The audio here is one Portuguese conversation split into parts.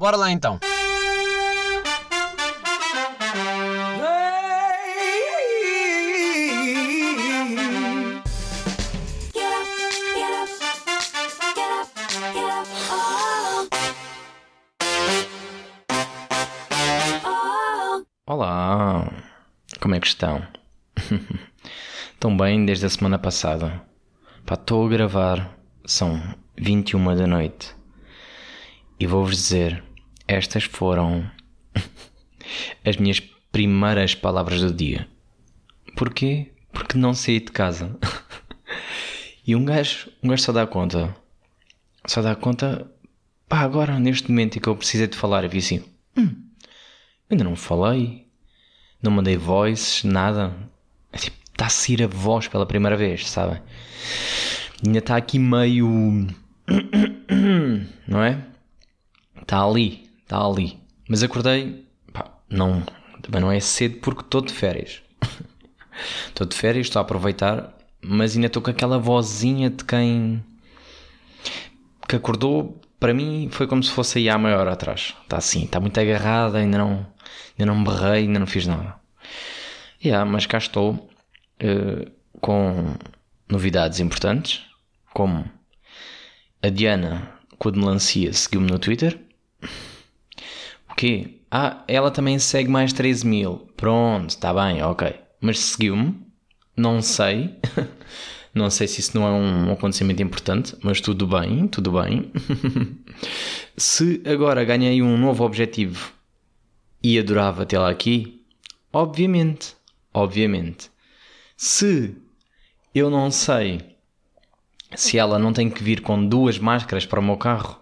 Bora lá então. Olá, como é que estão? Estão bem desde a semana passada? Pá, estou a gravar, são 21 da noite e vou-vos dizer, estas foram as minhas primeiras palavras do dia. Porquê? Porque não saí de casa. e um gajo, um gajo só dá conta, só dá conta, pá, agora neste momento em que eu precisei de falar, eu vi assim, hum, ainda não falei, não mandei voices, nada. É tipo, está a sair a voz pela primeira vez, sabem? Ainda está aqui meio. Não é? Está ali, está ali. Mas acordei, pá, não, também não é cedo porque estou de férias. Estou de férias, estou a aproveitar, mas ainda estou com aquela vozinha de quem que acordou. Para mim foi como se fosse aí há meia hora atrás. Está assim, está muito agarrada, ainda não, ainda não berrei, ainda não fiz nada. Yeah, mas cá estou uh, com novidades importantes, como a Diana a melancia seguiu-me no Twitter. Quê? Ah, ela também segue mais 13 mil. Pronto, está bem, ok. Mas seguiu-me, não sei. não sei se isso não é um acontecimento importante, mas tudo bem, tudo bem. se agora ganhei um novo objetivo e adorava tê-la aqui, obviamente, obviamente. Se eu não sei se ela não tem que vir com duas máscaras para o meu carro,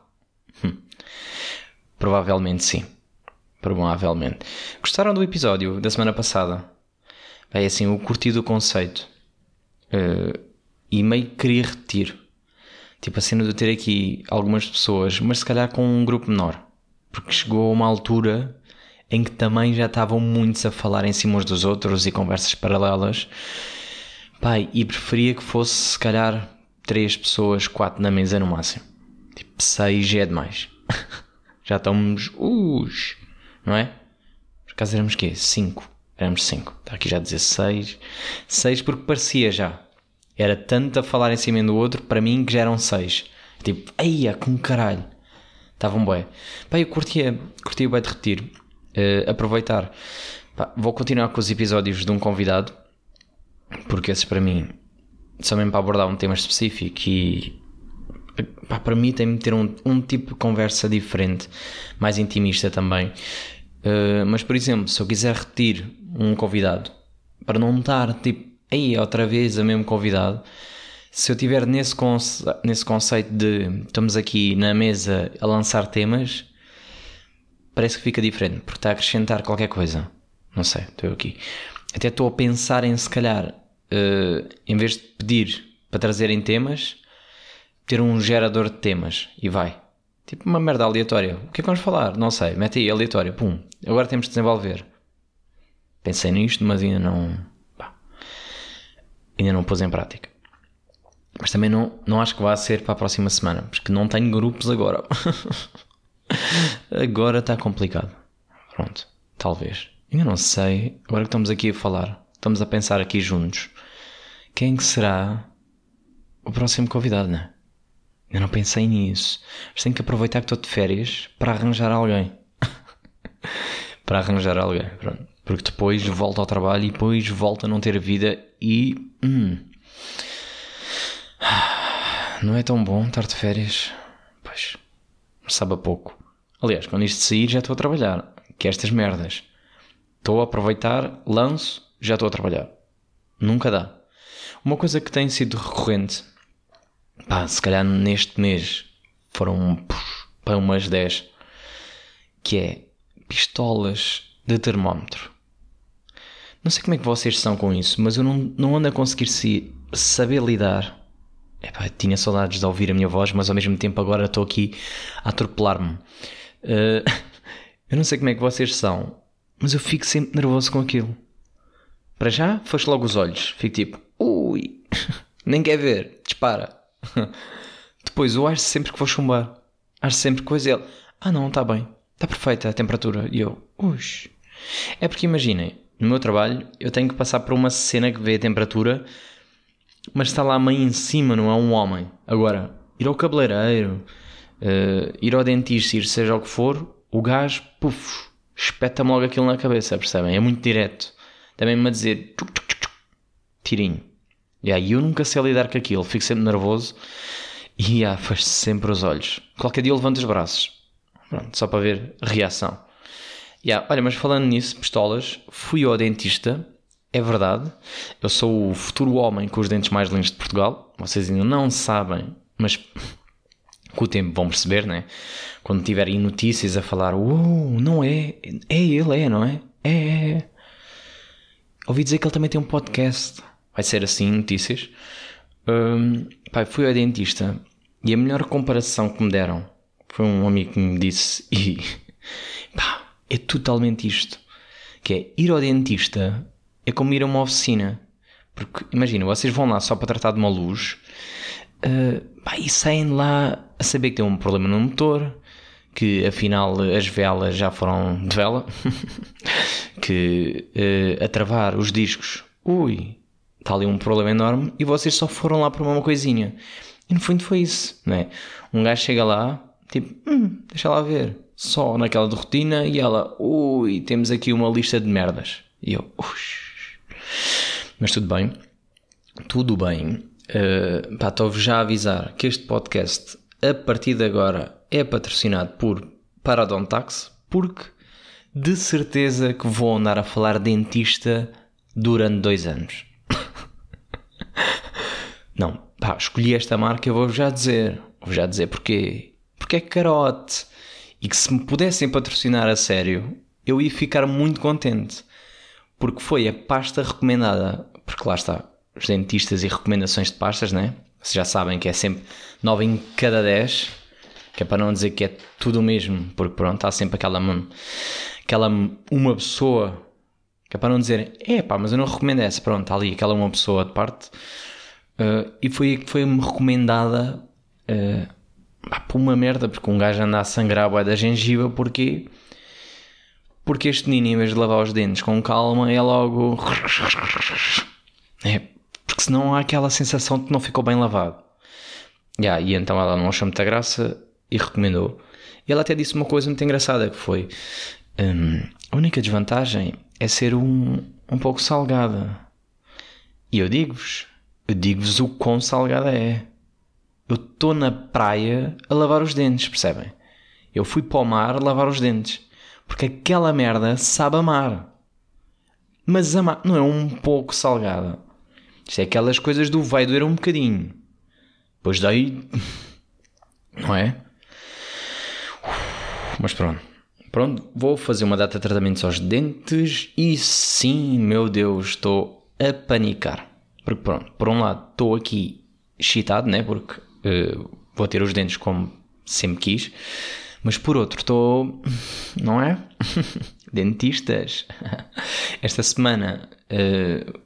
provavelmente sim. Provavelmente. Gostaram do episódio da semana passada? Bem, assim, eu curti do conceito uh, e meio queria repetir. Tipo a cena de ter aqui algumas pessoas, mas se calhar com um grupo menor. Porque chegou a uma altura em que também já estavam muitos a falar em cima uns dos outros e conversas paralelas. Pai, e preferia que fosse se calhar três pessoas, quatro na mesa no máximo. Tipo, seis é demais. já estamos. Us, não é? Por acaso éramos quê? Cinco. Éramos cinco. Está aqui já a dizer seis. Seis porque parecia já. Era tanto a falar em cima do outro, para mim que já eram seis. Tipo, eia, com caralho. Estavam bem. Pai, eu curtia, curtia bem de repetir uh, aproveitar. Pá, vou continuar com os episódios de um convidado, porque esses para mim são mesmo para abordar um tema específico e pá, permitem-me ter um, um tipo de conversa diferente, mais intimista também. Uh, mas, por exemplo, se eu quiser repetir um convidado, para não estar tipo, aí outra vez a mesmo convidado, se eu estiver nesse, conce nesse conceito de estamos aqui na mesa a lançar temas, parece que fica diferente, porque está a acrescentar qualquer coisa. Não sei, estou aqui. Até estou a pensar em, se calhar, uh, em vez de pedir para trazerem temas, ter um gerador de temas e vai. Tipo uma merda aleatória. O que é que vamos falar? Não sei. Mete aí, aleatório. Pum. Agora temos de desenvolver. Pensei nisto, mas ainda não. Pá, ainda não pus em prática. Mas também não, não acho que vá ser para a próxima semana, porque não tenho grupos agora. Agora está complicado. Pronto, talvez. Ainda não sei. Agora que estamos aqui a falar, estamos a pensar aqui juntos. Quem que será o próximo convidado, né? Eu não pensei nisso. Mas tenho que aproveitar que estou de férias para arranjar alguém. para arranjar alguém, pronto. Porque depois volto ao trabalho e depois volto a não ter vida e. Hum, não é tão bom estar de férias. Pois sabe a pouco. Aliás, quando isto sair já estou a trabalhar. Que estas merdas. Estou a aproveitar, lanço, já estou a trabalhar. Nunca dá. Uma coisa que tem sido recorrente, pá, se calhar neste mês foram para umas 10, que é pistolas de termómetro. Não sei como é que vocês são com isso, mas eu não, não ando a conseguir se, saber lidar Epá, tinha saudades de ouvir a minha voz, mas ao mesmo tempo agora estou aqui a atropelar-me. Uh, eu não sei como é que vocês são, mas eu fico sempre nervoso com aquilo. Para já, fecho logo os olhos. Fico tipo, ui, nem quer ver, dispara. Depois eu acho sempre que vou chumbar. Acho sempre coisa ele, ah não, está bem. está perfeita a temperatura. E eu, ux. É porque imaginem, no meu trabalho eu tenho que passar por uma cena que vê a temperatura, mas está lá meio em cima, não é um homem. Agora, ir ao cabeleireiro, uh, ir ao dentista, ir seja o que for, o gajo, puf, espeta-me logo aquilo na cabeça, percebem? É muito direto. Também-me a dizer, tchuc, tchuc, tchuc, tirinho. E aí eu nunca sei lidar com aquilo, fico sempre nervoso e ah, fecho sempre os olhos. Qualquer dia eu levanto os braços. Pronto, só para ver reação. Yeah, olha, mas falando nisso, pistolas, fui ao dentista, é verdade. Eu sou o futuro homem com os dentes mais lindos de Portugal. Vocês ainda não sabem, mas com o tempo vão perceber, né? Quando tiverem notícias a falar, uh, não é, é ele, é, não é? É, é, é. Ouvi dizer que ele também tem um podcast. Vai ser assim, notícias. Um, pai, fui ao dentista e a melhor comparação que me deram foi um amigo que me disse e pá, é totalmente isto. Que é ir ao dentista é como ir a uma oficina. Porque imagina, vocês vão lá só para tratar de uma luz uh, pá, e saem lá a saber que tem um problema no motor, que afinal as velas já foram de vela, que uh, a travar os discos, ui, está ali um problema enorme e vocês só foram lá por uma coisinha. E no fundo foi isso, não é? Um gajo chega lá, tipo, hum, deixa lá ver, só naquela de rotina e ela, ui, temos aqui uma lista de merdas. E eu, Ux. mas tudo bem, tudo bem. Uh, estou-vos já a avisar que este podcast, a partir de agora, é patrocinado por Paradontax, porque de certeza que vou andar a falar dentista durante dois anos. Não, pá, escolhi esta marca, eu vou já dizer. Vou já dizer porquê. Porque é carote. E que se me pudessem patrocinar a sério, eu ia ficar muito contente. Porque foi a pasta recomendada. Porque lá está, os dentistas e recomendações de pastas, né? Vocês já sabem que é sempre 9 em cada 10. Que é para não dizer que é tudo o mesmo. Porque pronto, há sempre aquela, aquela uma pessoa. Que é para não dizer, é pá, mas eu não recomendo essa. Pronto, está ali aquela uma pessoa de parte Uh, e foi que foi-me recomendada uh, por uma merda, porque um gajo anda a sangrar a boia da gengiva, porque porque este menino, em vez de lavar os dentes com calma, é logo. É, porque senão há aquela sensação de que não ficou bem lavado. Yeah, e então ela não achou muita graça e recomendou. E ela até disse uma coisa muito engraçada que foi um, a única desvantagem é ser um, um pouco salgada. E eu digo-vos, eu digo-vos o quão salgada é. Eu estou na praia a lavar os dentes, percebem? Eu fui para o mar lavar os dentes. Porque aquela merda sabe a mar. Mas a mar não é um pouco salgada. Isto é aquelas coisas do vai doer um bocadinho. Pois daí. Não é? Mas pronto. Pronto, vou fazer uma data de tratamentos aos dentes e sim, meu Deus, estou a panicar. Porque pronto, por um lado estou aqui excitado, né? Porque uh, vou ter os dentes como sempre quis. Mas por outro, estou. Não é? Dentistas. Esta semana uh,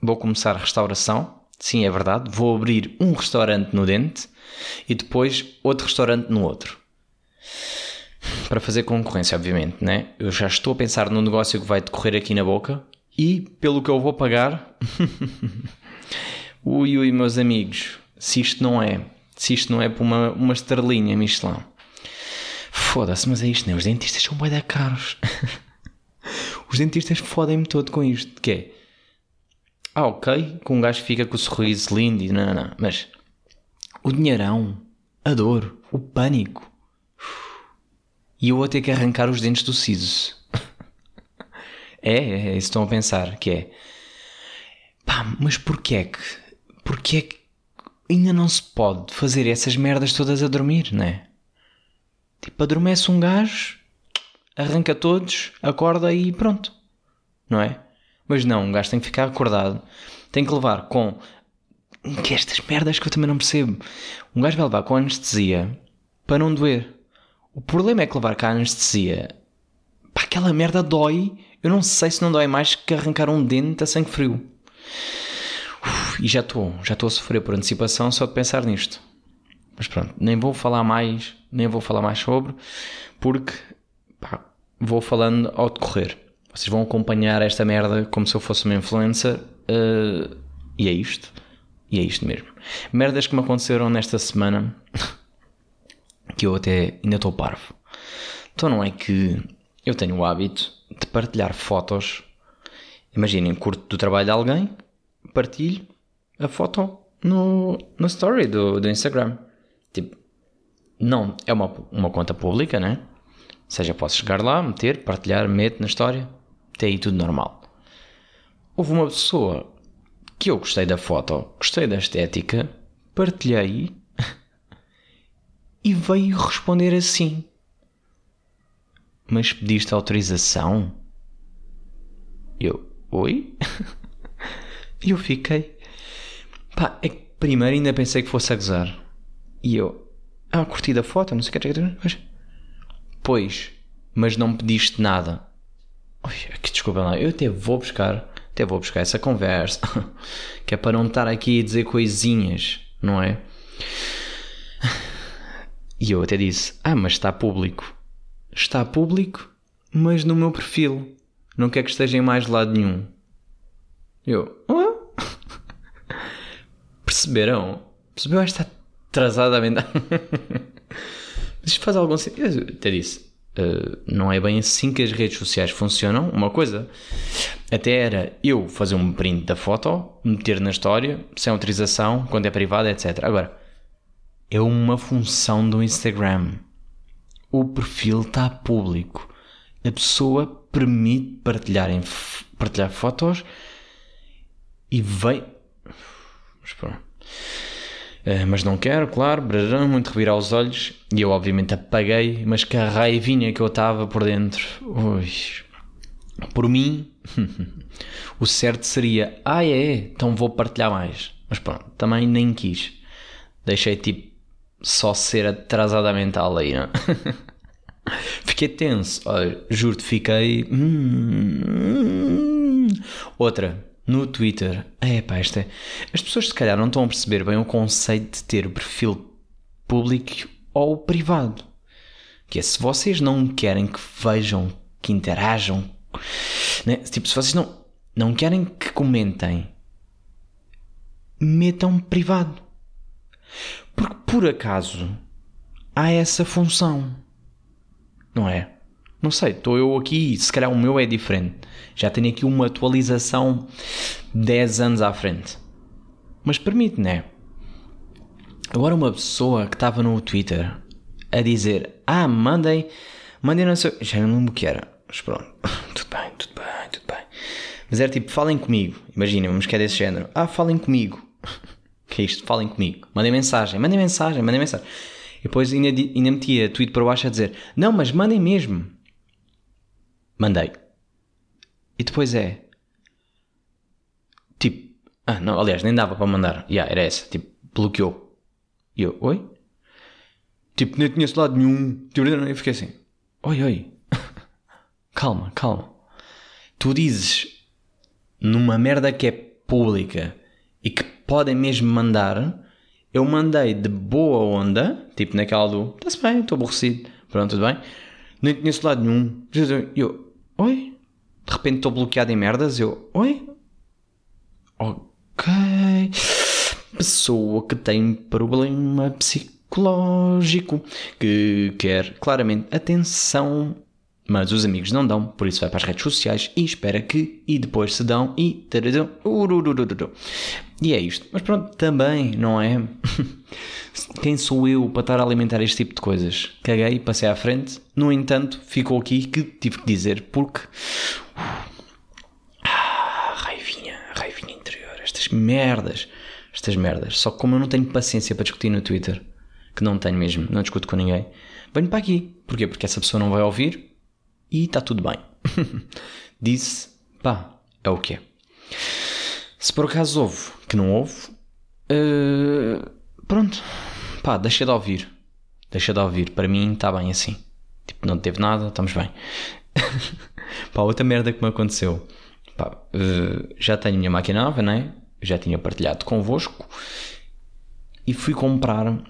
vou começar a restauração. Sim, é verdade. Vou abrir um restaurante no dente e depois outro restaurante no outro. Para fazer concorrência, obviamente, né? Eu já estou a pensar no negócio que vai decorrer aqui na boca e pelo que eu vou pagar, ui ui, meus amigos, se isto não é, se isto não é para uma, uma estrelinha Michelin, foda-se, mas é isto, né? Os dentistas são bem da caros. Os dentistas fodem-me todo com isto, que é, ah, ok, com um gajo fica com o sorriso lindo e não, não, não, mas o dinheirão, a dor, o pânico, e eu vou ter que arrancar os dentes do siso. É, é, é, estão a pensar, que é pá, mas porquê é que porquê é que ainda não se pode fazer essas merdas todas a dormir, não é? Tipo, adormece um gajo, arranca todos, acorda e pronto, não é? Mas não, um gajo tem que ficar acordado, tem que levar com que estas merdas que eu também não percebo. Um gajo vai levar com anestesia para não doer. O problema é que levar com a anestesia, pá, aquela merda dói eu não sei se não dói mais que arrancar um dente a sangue frio. Uf, e já estou, já estou a sofrer por antecipação só de pensar nisto. Mas pronto, nem vou falar mais, nem vou falar mais sobre, porque pá, vou falando ao decorrer. Vocês vão acompanhar esta merda como se eu fosse uma influencer. Uh, e é isto. E é isto mesmo. Merdas que me aconteceram nesta semana que eu até ainda estou parvo. Então não é que eu tenho o hábito de partilhar fotos. Imaginem, curto do trabalho de alguém, partilho a foto no, no story do, do Instagram. Tipo, não é uma, uma conta pública, né? Ou seja, posso chegar lá, meter, partilhar, meto na história, até aí tudo normal. Houve uma pessoa que eu gostei da foto, gostei da estética, partilhei e veio responder assim. Mas pediste autorização? Eu, oi? E eu fiquei. Pá, é que primeiro ainda pensei que fosse a gozar. E eu, ah, curti da foto, não sei o que. Mas, pois, mas não pediste nada. Ui, que desculpa lá, eu até vou buscar, até vou buscar essa conversa, que é para não estar aqui a dizer coisinhas, não é? E eu até disse, ah, mas está público. Está público, mas no meu perfil. Não quer que esteja em mais lado nenhum. Eu, oh? perceberam? Percebeu esta atrasadamente? Isto faz algum sentido. Eu até disse, Uh, não é bem assim que as redes sociais funcionam. Uma coisa até era eu fazer um print da foto, meter na história, sem autorização, quando é privada, etc. Agora, é uma função do Instagram. O perfil está público. A pessoa permite partilhar, em, partilhar fotos e vem. Uh, mas não quero, claro, muito revirar os olhos. E eu, obviamente, apaguei, mas que a raivinha que eu estava por dentro. Ui. Por mim, o certo seria: ah, é, então vou partilhar mais. Mas pronto, também nem quis. Deixei tipo só ser atrasada mental aí, não? fiquei tenso, olha, juro-te, fiquei. Hum, outra, no Twitter. É, esta é... As pessoas se calhar não estão a perceber bem o conceito de ter perfil público ou privado. Que é se vocês não querem que vejam, que interajam, né? tipo, se vocês não, não querem que comentem, metam privado. Porque por acaso há essa função. Não é? Não sei, estou eu aqui, se calhar o meu é diferente. Já tenho aqui uma atualização 10 anos à frente. Mas permite, né? Agora uma pessoa que estava no Twitter a dizer Ah, mandem, mandem não sei... Já não lembro o que era. Mas pronto, tudo bem, tudo bem, tudo bem. Mas era tipo, falem comigo. Imaginem, vamos que é desse género. Ah, falem comigo. que é isto? Falem comigo. Mandem mensagem, mandem mensagem, mandem mensagem. E depois ainda, ainda metia tweet para baixo a dizer Não, mas mandem mesmo. Mandei. E depois é. Tipo. Ah, não, aliás, nem dava para mandar. Yeah, era essa. Tipo, bloqueou. E eu, oi? Tipo, nem tinha lado nenhum. Tipo, eu fiquei assim. Oi, oi. calma, calma. Tu dizes numa merda que é pública e que podem mesmo mandar. Eu mandei de boa onda, tipo naquela do. Está-se bem, estou aborrecido. Pronto, tudo bem. Nem conheço lado nenhum. Eu, Oi? De repente estou bloqueado em merdas. Eu, oi? Ok. Pessoa que tem problema psicológico, que quer claramente atenção, mas os amigos não dão, por isso vai para as redes sociais e espera que, e depois se dão e. E é isto. Mas pronto, também, não é? Quem sou eu para estar a alimentar este tipo de coisas? Caguei, passei à frente. No entanto, ficou aqui que tive que dizer porque. Ah, raivinha, raivinha interior. Estas merdas. Estas merdas. Só que como eu não tenho paciência para discutir no Twitter, que não tenho mesmo, não discuto com ninguém, venho para aqui. Porquê? Porque essa pessoa não vai ouvir e está tudo bem. Disse, pá, é o que é. Se por acaso houve, que não houve, uh, pronto, pá, deixa de ouvir. Deixa de ouvir. Para mim está bem assim. Tipo, não teve nada, estamos bem. pá, outra merda que me aconteceu. Pá, uh, já tenho minha máquina nova, né? Já tinha partilhado convosco. E fui comprar.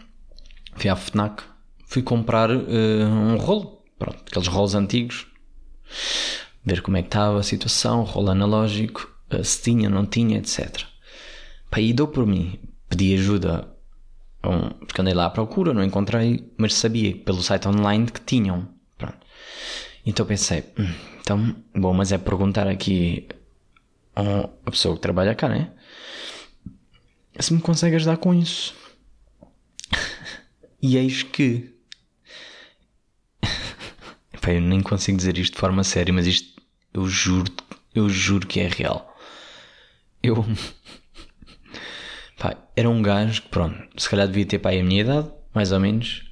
Fui à FNAC. Fui comprar uh, um rolo pronto, aqueles rolos antigos, ver como é que estava a situação, rolo analógico, eh, se tinha, não tinha, etc. Pá, e dou por mim, pedi ajuda, porque andei lá à procura, não encontrei, mas sabia pelo site online que tinham. Pronto. Então pensei, hum, então, bom, mas é perguntar aqui a pessoa que trabalha cá, né? Se me consegue ajudar com isso. e eis que. Epá, eu nem consigo dizer isto de forma séria, mas isto eu juro, eu juro que é real. Eu. Pá, era um gajo que, pronto, se calhar devia ter pai a minha idade, mais ou menos.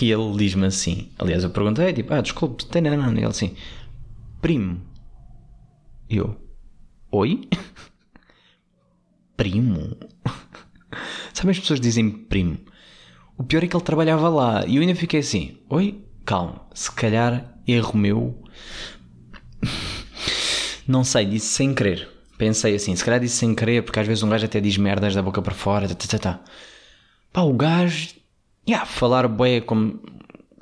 E ele diz-me assim: aliás, eu perguntei, tipo, ah, desculpe, tem nada, e ele assim, primo. Eu, oi? primo? Sabe as pessoas dizem primo? O pior é que ele trabalhava lá e eu ainda fiquei assim: oi, calma, se calhar erro meu. Não sei, disse sem querer. Pensei assim, se calhar disse sem querer, porque às vezes um gajo até diz merdas da boca para fora. Tá, tá, tá. tá. Pá, o gajo. Yeah, falar bué como,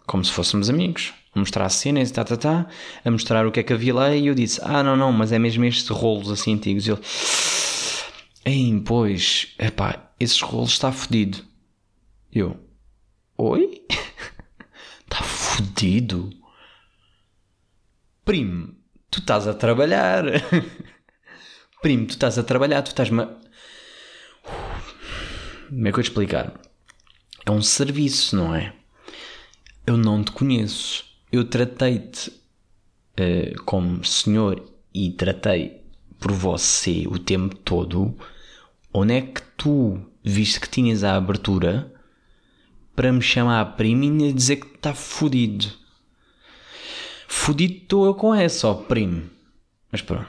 como se fôssemos amigos. A mostrar cenas e tá, tá, tá. A mostrar o que é que havia lá e eu disse: Ah, não, não, mas é mesmo estes rolos assim antigos. E ele. Ei, pois, epá, esses rolos está fodido. Eu. Oi? Fodido? Primo, tu estás a trabalhar. Primo, tu estás a trabalhar, tu estás-me. Como é que eu te explicar? É um serviço, não é? Eu não te conheço. Eu tratei-te uh, como senhor e tratei por você o tempo todo. Onde é que tu viste que tinhas a abertura para me chamar a primo e dizer que está fodido? Fodido estou eu com essa, ó primo. Mas pronto.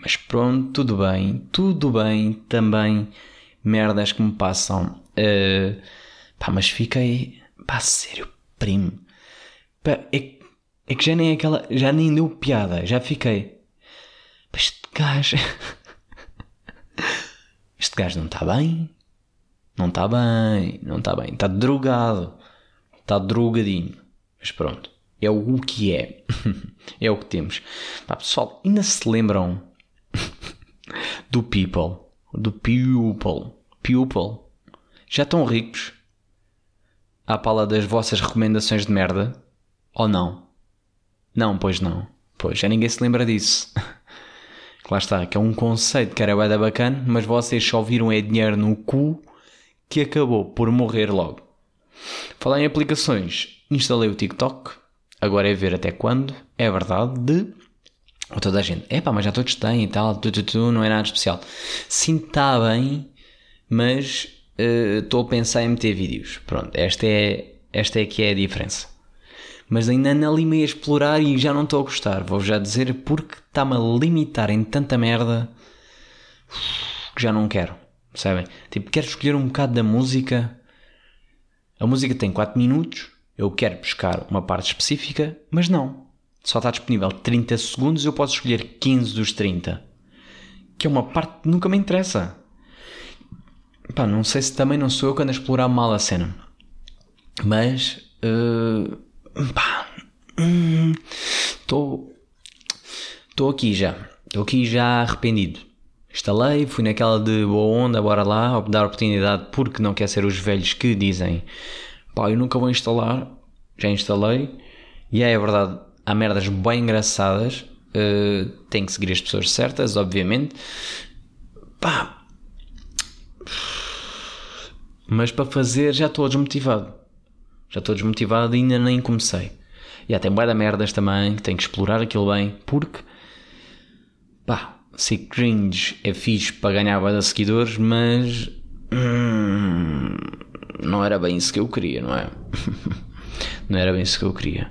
Mas pronto, tudo bem, tudo bem, também merdas que me passam. Uh, pá, mas fiquei, pá, sério, primo. Pá, é, é que já nem aquela, já nem deu piada, já fiquei. Pá, este gajo, este gajo não está bem, não está bem, não está bem, está drogado, está drogadinho. Mas pronto, é o que é, é o que temos. Pá, pessoal, ainda se lembram do people, do pupil, pupil, já estão ricos à pala das vossas recomendações de merda? Ou não? Não, pois não. Pois, já ninguém se lembra disso. lá está, que é um conceito que era bem bacana, mas vocês só viram é dinheiro no cu que acabou por morrer logo. Falar em aplicações, instalei o TikTok, agora é ver até quando, é verdade, de ou toda a gente, é pá, mas já todos têm e tal, tu, tu, tu, não é nada especial. Sim, está bem, mas estou uh, a pensar em meter vídeos. Pronto, esta é, esta é que é a diferença. Mas ainda não limei a explorar e já não estou a gostar. Vou já dizer porque está-me a limitar em tanta merda que já não quero. Sabem? Tipo, quero escolher um bocado da música. A música tem 4 minutos. Eu quero buscar uma parte específica, mas não só está disponível 30 segundos, eu posso escolher 15 dos 30. Que é uma parte que nunca me interessa. Pá, não sei se também não sou eu que ando a explorar mal a cena. Mas. Uh, pá. Estou. Hum, Estou aqui já. Estou aqui já arrependido. Instalei, fui naquela de boa onda, bora lá, dar oportunidade porque não quer ser os velhos que dizem pá, eu nunca vou instalar. Já instalei. E é, é verdade, há merdas bem engraçadas. Uh, tem que seguir as pessoas certas, obviamente. Pá. Mas para fazer já estou desmotivado. Já estou desmotivado e ainda nem comecei. E há tem da merdas também, que tenho que explorar aquilo bem, porque pá, ser cringe é fixe para ganhar de seguidores, mas hum, não era bem isso que eu queria, não é? não era bem isso que eu queria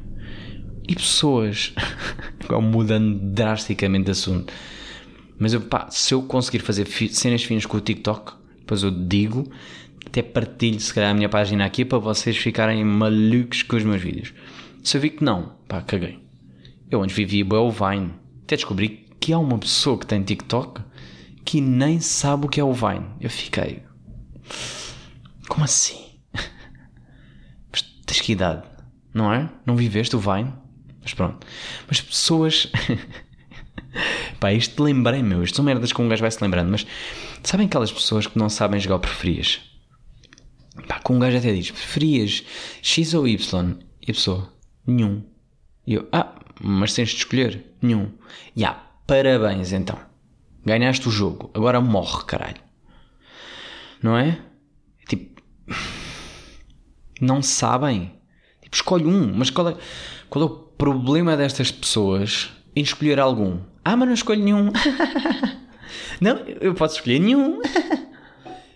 e pessoas. mudando drasticamente de assunto. Mas eu, pá, se eu conseguir fazer cenas finas com o TikTok, depois eu digo, até partilho se calhar a minha página aqui para vocês ficarem malucos com os meus vídeos. Se eu vi que não, pá, caguei. Eu antes vivia o Vine. Até descobri que há uma pessoa que tem TikTok que nem sabe o que é o Vine. Eu fiquei. Como assim? Mas tens que idade? não é? Não viveste o Vine? Mas pronto. Mas pessoas. Pá, isto lembrei, meu. Isto são merdas que um gajo vai se lembrando. Mas sabem aquelas pessoas que não sabem jogar preferias? Pá, com um gajo até diz: preferias X ou Y? E a pessoa: nenhum. E eu: ah, mas tens de escolher? Nenhum. E yeah, parabéns então. Ganhaste o jogo. Agora morre, caralho. Não é? Tipo. Não sabem. Tipo, escolhe um. Mas qual é, qual é o problema destas pessoas em escolher algum? Ah, mas não escolho nenhum. não, eu posso escolher nenhum.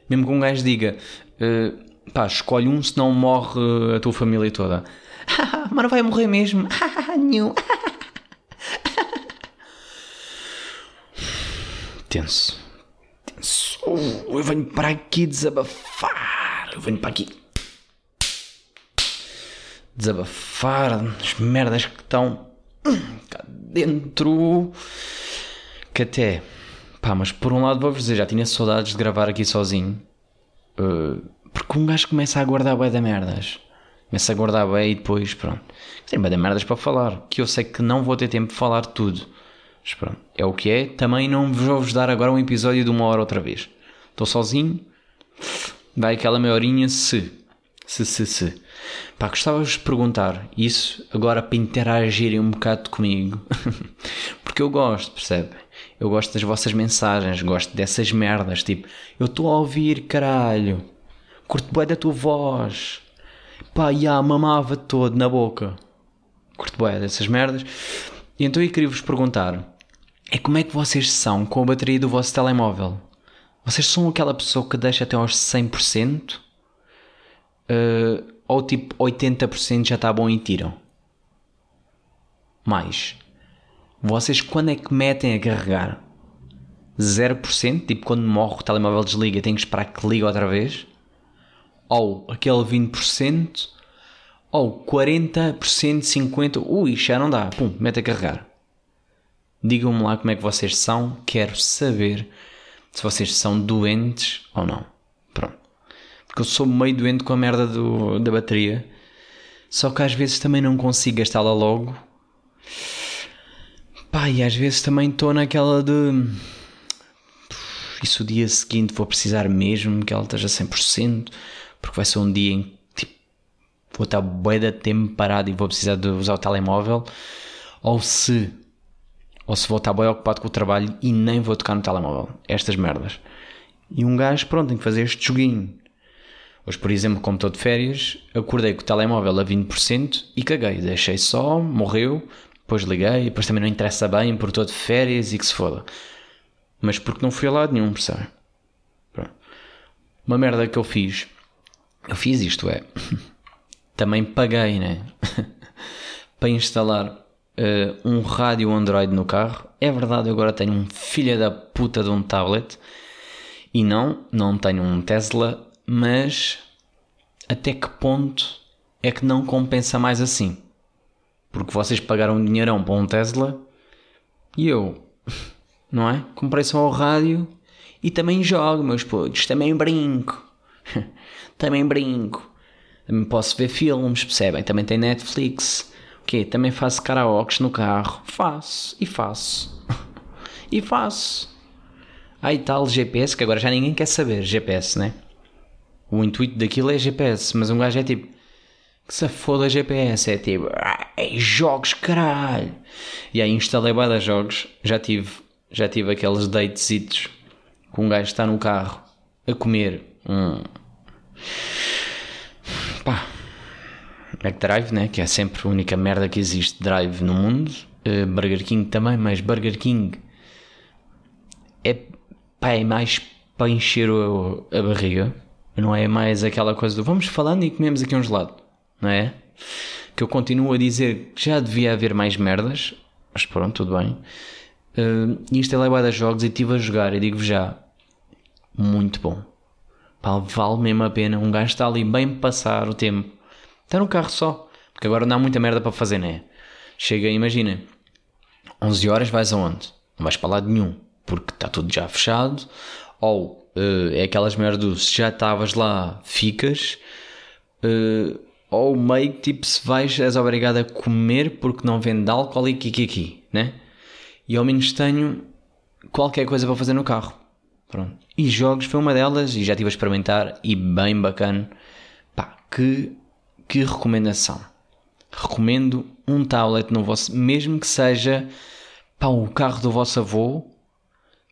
Mesmo que um gajo diga, uh, pá, escolhe um, senão morre a tua família toda. mas não vai morrer mesmo. nenhum. Tenso. Tenso. eu venho para aqui desabafar. Eu venho para aqui desabafar as merdas que estão cá dentro. Que até, pá, mas por um lado vou-vos dizer, já tinha saudades de gravar aqui sozinho. Uh, porque um gajo começa a guardar bem da merdas. Começa a guardar bem e depois, pronto. Tem bem da merdas para falar. Que eu sei que não vou ter tempo de falar tudo. Mas pronto, é o que é. Também não vou-vos dar agora um episódio de uma hora outra vez. Estou sozinho. Vai aquela meia horinha se. Se, se, se. Pá, gostava-vos de perguntar isso agora para interagirem um bocado comigo. Porque eu gosto, percebe? Eu gosto das vossas mensagens, gosto dessas merdas. Tipo, eu estou a ouvir, caralho. Curto bem da tua voz. Pá, já, mamava todo na boca. Curto bem dessas merdas. E então eu queria vos perguntar: é como é que vocês são com a bateria do vosso telemóvel? Vocês são aquela pessoa que deixa até aos 100%? Uh, ou tipo 80% já está bom e tiram? Mais. Vocês quando é que metem a carregar? 0%? Tipo quando morre o telemóvel desliga tem que esperar que ligue outra vez? Ou aquele 20%? Ou 40%, 50%? Ui, já não dá. Pum, mete a carregar. Digam-me lá como é que vocês são. Quero saber se vocês são doentes ou não. Pronto. Porque eu sou meio doente com a merda do, da bateria. Só que às vezes também não consigo gastá-la logo. Pá, e às vezes também estou naquela de. Isso o dia seguinte vou precisar mesmo que ela esteja 100%, porque vai ser um dia em que tipo, vou estar bué de tempo parado e vou precisar de usar o telemóvel. Ou se. Ou se vou estar bem ocupado com o trabalho e nem vou tocar no telemóvel. Estas merdas. E um gajo, pronto, tem que fazer este joguinho. Hoje, por exemplo, como estou de férias, acordei com o telemóvel a 20% e caguei. Deixei só, morreu, depois liguei, depois também não interessa bem porque estou de férias e que se foda. Mas porque não fui a lado nenhum, percebem? Uma merda que eu fiz. Eu fiz isto, é. Também paguei, né? Para instalar uh, um rádio Android no carro. É verdade, eu agora tenho um filho da puta de um tablet. E não, não tenho um Tesla mas até que ponto é que não compensa mais assim? Porque vocês pagaram um dinheirão para um Tesla e eu, não é? Comprei só o rádio e também jogo, meus putos, também brinco. também brinco. Também posso ver filmes, percebem? Também tem Netflix. Quê? Também faço karaokes no carro. Faço, e faço. e faço. E tal GPS, que agora já ninguém quer saber. GPS, né? O intuito daquilo é GPS, mas um gajo é tipo. Que se foda GPS, é tipo. É jogos, caralho! E aí instalei bada jogos, já tive, já tive aqueles datesitos com um gajo está no carro a comer um. pá. McDrive, né? Que é sempre a única merda que existe drive no mundo. Uh, Burger King também, mas Burger King é, pá, é mais para encher a, a barriga não é mais aquela coisa do vamos falando e comemos aqui um gelado, não é? Que eu continuo a dizer que já devia haver mais merdas, mas pronto, tudo bem. Uh, instalei é das jogos e estive a jogar e digo já, muito bom. Pá, vale mesmo a pena. Um gajo está ali bem passar o tempo. Está no carro só. Porque agora não há muita merda para fazer, né? Chega, imagina, 11 horas vais aonde? Não vais para lado nenhum. Porque está tudo já fechado. Ou uh, é aquelas merdas do se já estavas lá, ficas. Uh, ou meio que tipo se vais és obrigado a comer porque não vende álcool e kikiki, né? E ao menos tenho qualquer coisa para fazer no carro. Pronto. E jogos foi uma delas e já estive a experimentar e bem bacana. Pá, que, que recomendação. Recomendo um tablet no vosso, mesmo que seja pá, o carro do vosso avô,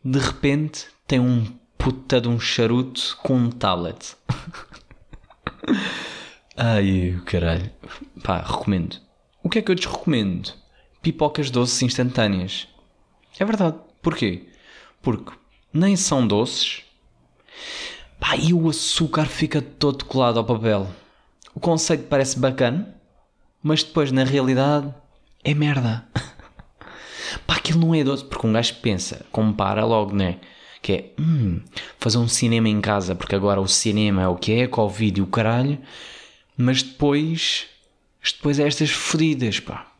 de repente tem um puta de um charuto com um tablet. Ai, caralho. Pá, recomendo. O que é que eu te recomendo? Pipocas doces instantâneas. É verdade. Porquê? Porque nem são doces. Pá, e o açúcar fica todo colado ao papel. O conceito parece bacana, mas depois na realidade é merda. Pá, aquilo não é doce, porque um gajo pensa, compara logo, né? Que é, hum, fazer um cinema em casa, porque agora o cinema é o que é, Covid e o caralho, mas depois, depois é estas fodidas, pá.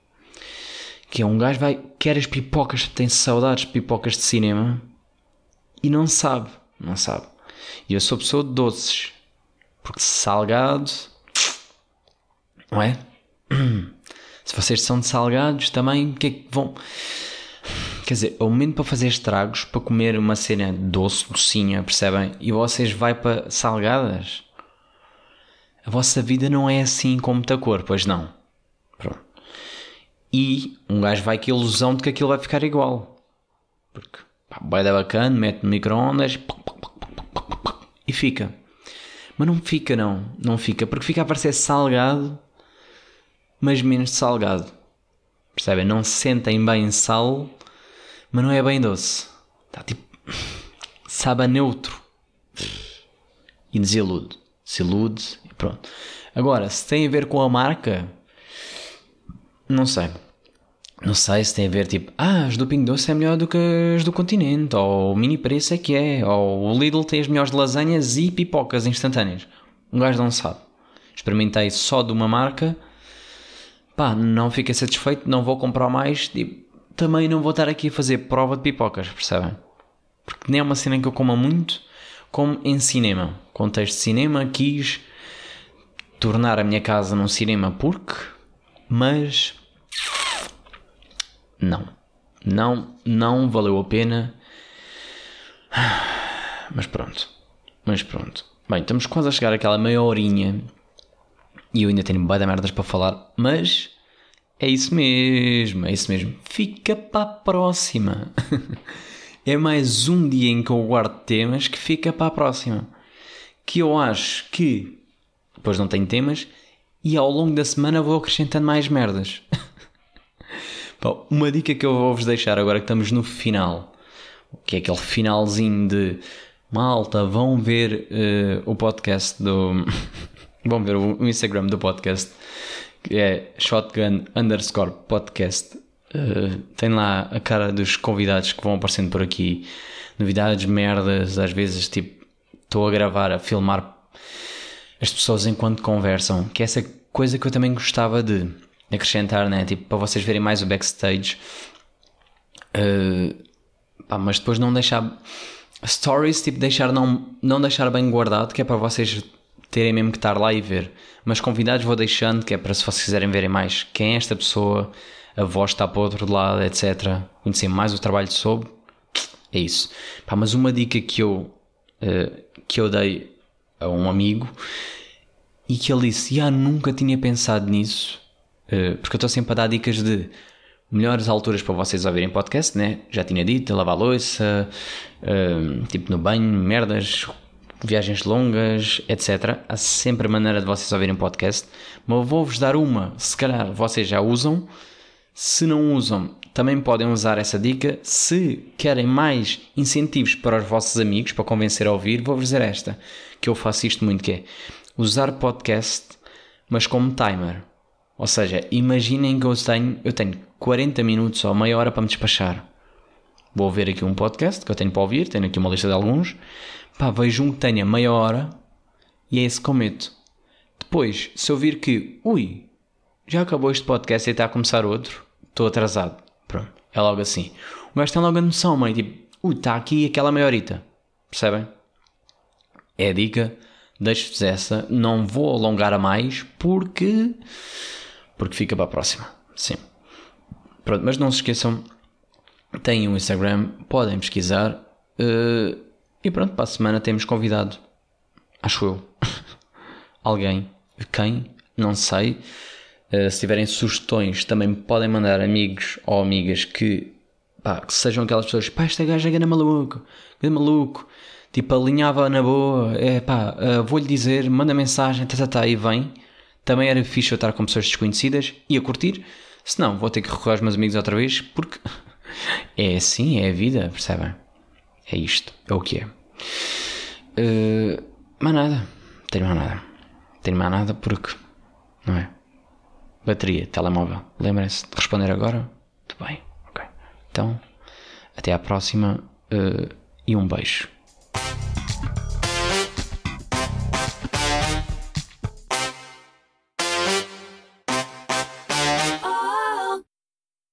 Que é um gajo vai, quer as pipocas, tem saudades de pipocas de cinema e não sabe, não sabe. E eu sou pessoa de doces, porque salgado, não é? Se vocês são de salgados também, o que é que vão. Quer dizer, é o momento para fazer estragos, para comer uma cena doce, docinha, percebem? E vocês vai para salgadas? A vossa vida não é assim com muita cor, pois não. Pronto. E um gajo vai com a ilusão de que aquilo vai ficar igual. Porque pá, vai dar bacana, mete no micro-ondas e fica. Mas não fica, não. Não fica, porque fica a parecer salgado mas menos salgado. Percebem? Não sentem bem sal, mas não é bem doce. Está tipo. sabe a neutro. E desilude. Se ilude e pronto. Agora, se tem a ver com a marca, não sei. Não sei se tem a ver tipo, ah, as do Pingo Doce é melhor do que as do Continente, ou o Mini Preço é que é, ou o Lidl tem as melhores lasanhas e pipocas instantâneas. Um gajo não sabe. Experimentei só de uma marca pá, não fiquei satisfeito, não vou comprar mais, tipo, também não vou estar aqui a fazer prova de pipocas, percebem? Porque nem é uma cena que eu coma muito, como em cinema. Contexto de cinema, quis tornar a minha casa num cinema porque, mas não, não, não valeu a pena. Mas pronto, mas pronto. Bem, estamos quase a chegar àquela meia horinha e eu ainda tenho de merdas para falar, mas é isso mesmo, é isso mesmo. Fica para a próxima. é mais um dia em que eu guardo temas que fica para a próxima. Que eu acho que depois não tenho temas e ao longo da semana vou acrescentando mais merdas. Bom, uma dica que eu vou-vos deixar agora que estamos no final, que é aquele finalzinho de malta, vão ver uh, o podcast do. Vão ver o Instagram do podcast, que é shotgun underscore podcast. Uh, tem lá a cara dos convidados que vão aparecendo por aqui. Novidades, merdas, às vezes tipo estou a gravar, a filmar as pessoas enquanto conversam, que é essa coisa que eu também gostava de acrescentar, né? Tipo, para vocês verem mais o backstage. Uh, pá, mas depois não deixar stories, tipo, deixar não, não deixar bem guardado, que é para vocês terem mesmo que estar lá e ver. Mas convidados vou deixando, que é para se vocês quiserem verem mais quem é esta pessoa, a voz está para o outro lado, etc. Conhecer mais o trabalho sobre. É isso. Pá, mas uma dica que eu, uh, que eu dei a um amigo e que ele disse: ah, nunca tinha pensado nisso, uh, porque eu estou sempre a dar dicas de melhores alturas para vocês ouvirem podcast, né? Já tinha dito, lavar louça, uh, tipo no banho, merdas, viagens longas, etc. Há sempre maneira de vocês ouvirem podcast, mas vou-vos dar uma, se calhar vocês já usam, se não usam, também podem usar essa dica. Se querem mais incentivos para os vossos amigos, para convencer a ouvir, vou-vos dizer esta, que eu faço isto muito, que é usar podcast, mas como timer. Ou seja, imaginem que eu tenho, eu tenho 40 minutos ou meia hora para me despachar. Vou ver aqui um podcast que eu tenho para ouvir, tenho aqui uma lista de alguns pá, vejo um que tenha meia hora e é esse que cometo. Depois, se eu vir que, ui, já acabou este podcast e está a começar outro, estou atrasado. Pronto, é logo assim. O gajo tem logo a noção, mãe, tipo, ui, está aqui aquela meia horita. Percebem? É a dica. deixo-vos essa. Não vou alongar a mais porque. porque fica para a próxima. Sim. Pronto, mas não se esqueçam, têm um Instagram, podem pesquisar. Uh, e pronto, para a semana temos convidado, acho eu, alguém. Quem? Não sei. Uh, se tiverem sugestões, também podem mandar amigos ou amigas que, pá, que sejam aquelas pessoas. Pá, esta gaja é grande maluco, grande maluco. Tipo, alinhava na boa. É pá, uh, vou-lhe dizer, manda mensagem, tá, tá, tá, e vem. Também era fixe eu estar com pessoas desconhecidas e a curtir. Se não, vou ter que recorrer aos meus amigos outra vez porque é assim, é a vida, percebem? É isto, é o que é. Uh, mais nada, tenho mais nada. Tenho mais nada porque, não é? Bateria, telemóvel. Lembrem-se de responder agora? Tudo bem, ok. Então, até à próxima uh, e um beijo.